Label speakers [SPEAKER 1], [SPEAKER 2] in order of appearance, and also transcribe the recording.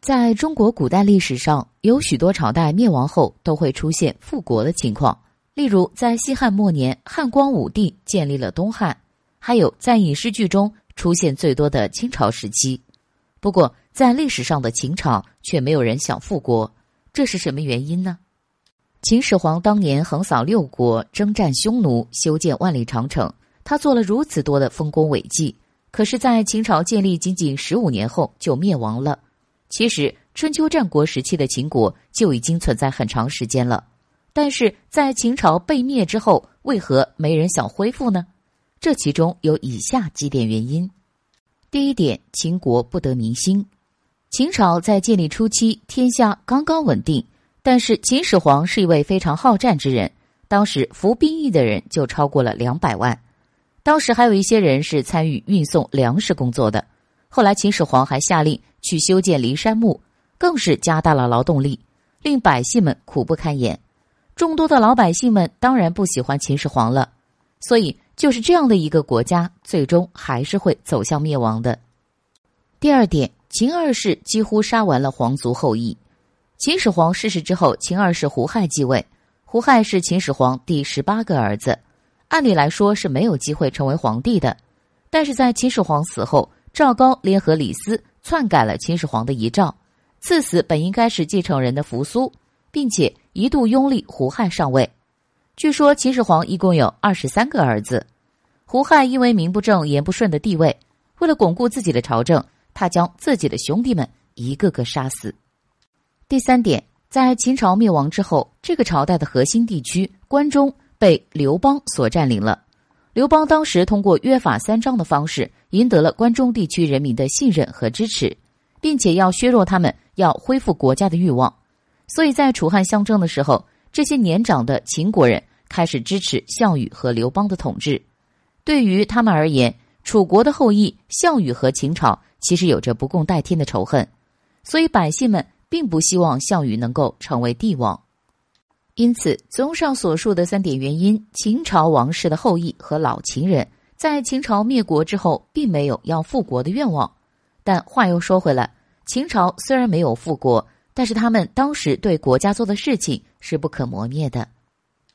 [SPEAKER 1] 在中国古代历史上，有许多朝代灭亡后都会出现复国的情况。例如，在西汉末年，汉光武帝建立了东汉；还有在影视剧中出现最多的清朝时期。不过，在历史上的秦朝却没有人想复国，这是什么原因呢？秦始皇当年横扫六国，征战匈奴，修建万里长城，他做了如此多的丰功伟绩，可是，在秦朝建立仅仅十五年后就灭亡了。其实，春秋战国时期的秦国就已经存在很长时间了，但是在秦朝被灭之后，为何没人想恢复呢？这其中有以下几点原因：第一点，秦国不得民心。秦朝在建立初期，天下刚刚稳定，但是秦始皇是一位非常好战之人，当时服兵役的人就超过了两百万，当时还有一些人是参与运送粮食工作的。后来，秦始皇还下令去修建骊山墓，更是加大了劳动力，令百姓们苦不堪言。众多的老百姓们当然不喜欢秦始皇了，所以就是这样的一个国家，最终还是会走向灭亡的。第二点，秦二世几乎杀完了皇族后裔。秦始皇逝世之后，秦二世胡亥继位。胡亥是秦始皇第十八个儿子，按理来说是没有机会成为皇帝的，但是在秦始皇死后。赵高联合李斯篡改了秦始皇的遗诏，赐死本应该是继承人的扶苏，并且一度拥立胡亥上位。据说秦始皇一共有二十三个儿子，胡亥因为名不正言不顺的地位，为了巩固自己的朝政，他将自己的兄弟们一个个杀死。第三点，在秦朝灭亡之后，这个朝代的核心地区关中被刘邦所占领了。刘邦当时通过约法三章的方式，赢得了关中地区人民的信任和支持，并且要削弱他们要恢复国家的欲望。所以在楚汉相争的时候，这些年长的秦国人开始支持项羽和刘邦的统治。对于他们而言，楚国的后裔项羽和秦朝其实有着不共戴天的仇恨，所以百姓们并不希望项羽能够成为帝王。因此，综上所述的三点原因，秦朝王室的后裔和老秦人在秦朝灭国之后，并没有要复国的愿望。但话又说回来，秦朝虽然没有复国，但是他们当时对国家做的事情是不可磨灭的。